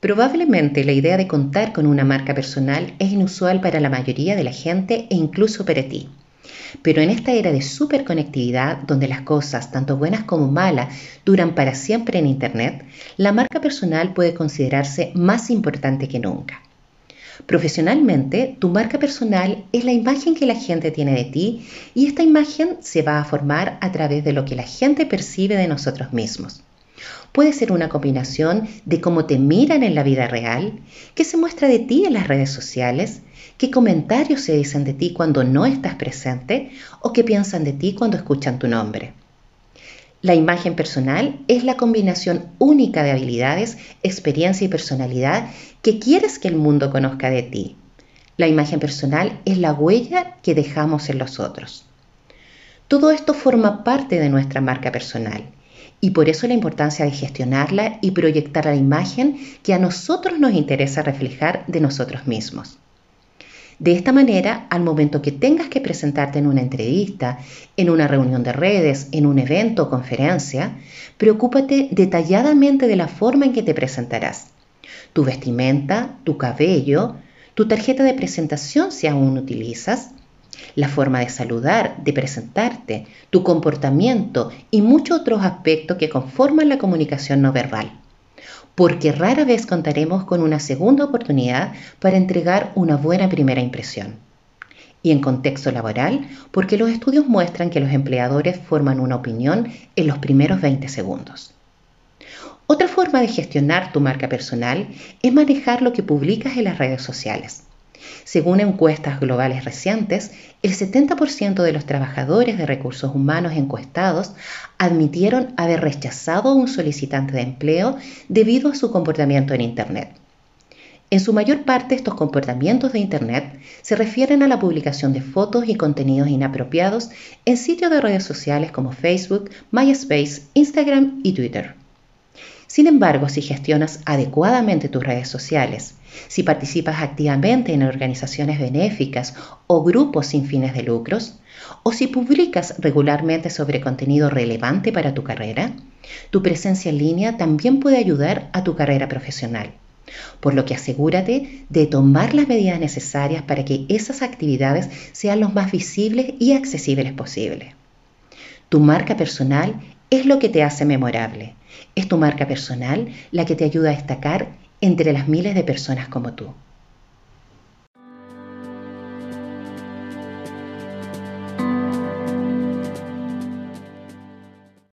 Probablemente la idea de contar con una marca personal es inusual para la mayoría de la gente e incluso para ti. Pero en esta era de superconectividad, donde las cosas, tanto buenas como malas, duran para siempre en Internet, la marca personal puede considerarse más importante que nunca. Profesionalmente, tu marca personal es la imagen que la gente tiene de ti y esta imagen se va a formar a través de lo que la gente percibe de nosotros mismos. Puede ser una combinación de cómo te miran en la vida real, qué se muestra de ti en las redes sociales, qué comentarios se dicen de ti cuando no estás presente o qué piensan de ti cuando escuchan tu nombre. La imagen personal es la combinación única de habilidades, experiencia y personalidad que quieres que el mundo conozca de ti. La imagen personal es la huella que dejamos en los otros. Todo esto forma parte de nuestra marca personal y por eso la importancia de gestionarla y proyectar la imagen que a nosotros nos interesa reflejar de nosotros mismos. De esta manera, al momento que tengas que presentarte en una entrevista, en una reunión de redes, en un evento o conferencia, preocúpate detalladamente de la forma en que te presentarás. Tu vestimenta, tu cabello, tu tarjeta de presentación si aún utilizas, la forma de saludar, de presentarte, tu comportamiento y muchos otros aspectos que conforman la comunicación no verbal porque rara vez contaremos con una segunda oportunidad para entregar una buena primera impresión. Y en contexto laboral, porque los estudios muestran que los empleadores forman una opinión en los primeros 20 segundos. Otra forma de gestionar tu marca personal es manejar lo que publicas en las redes sociales. Según encuestas globales recientes, el 70% de los trabajadores de recursos humanos encuestados admitieron haber rechazado a un solicitante de empleo debido a su comportamiento en Internet. En su mayor parte estos comportamientos de Internet se refieren a la publicación de fotos y contenidos inapropiados en sitios de redes sociales como Facebook, MySpace, Instagram y Twitter. Sin embargo, si gestionas adecuadamente tus redes sociales, si participas activamente en organizaciones benéficas o grupos sin fines de lucros, o si publicas regularmente sobre contenido relevante para tu carrera, tu presencia en línea también puede ayudar a tu carrera profesional. Por lo que asegúrate de tomar las medidas necesarias para que esas actividades sean lo más visibles y accesibles posible. Tu marca personal es lo que te hace memorable es tu marca personal la que te ayuda a destacar entre las miles de personas como tú.